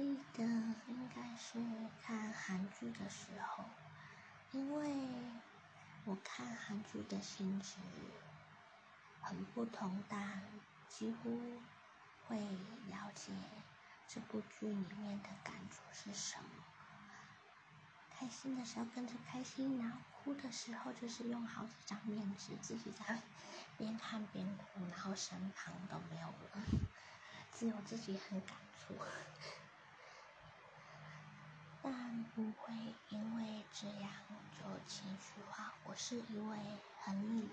记得应该是看韩剧的时候，因为我看韩剧的性质很不同，但几乎会了解这部剧里面的感触是什么。开心的时候跟着开心，然后哭的时候就是用好几张面纸自己在边看边哭，然后身旁都没有人，只有自己很感触。但不会因为这样就情绪化。我是一位很理智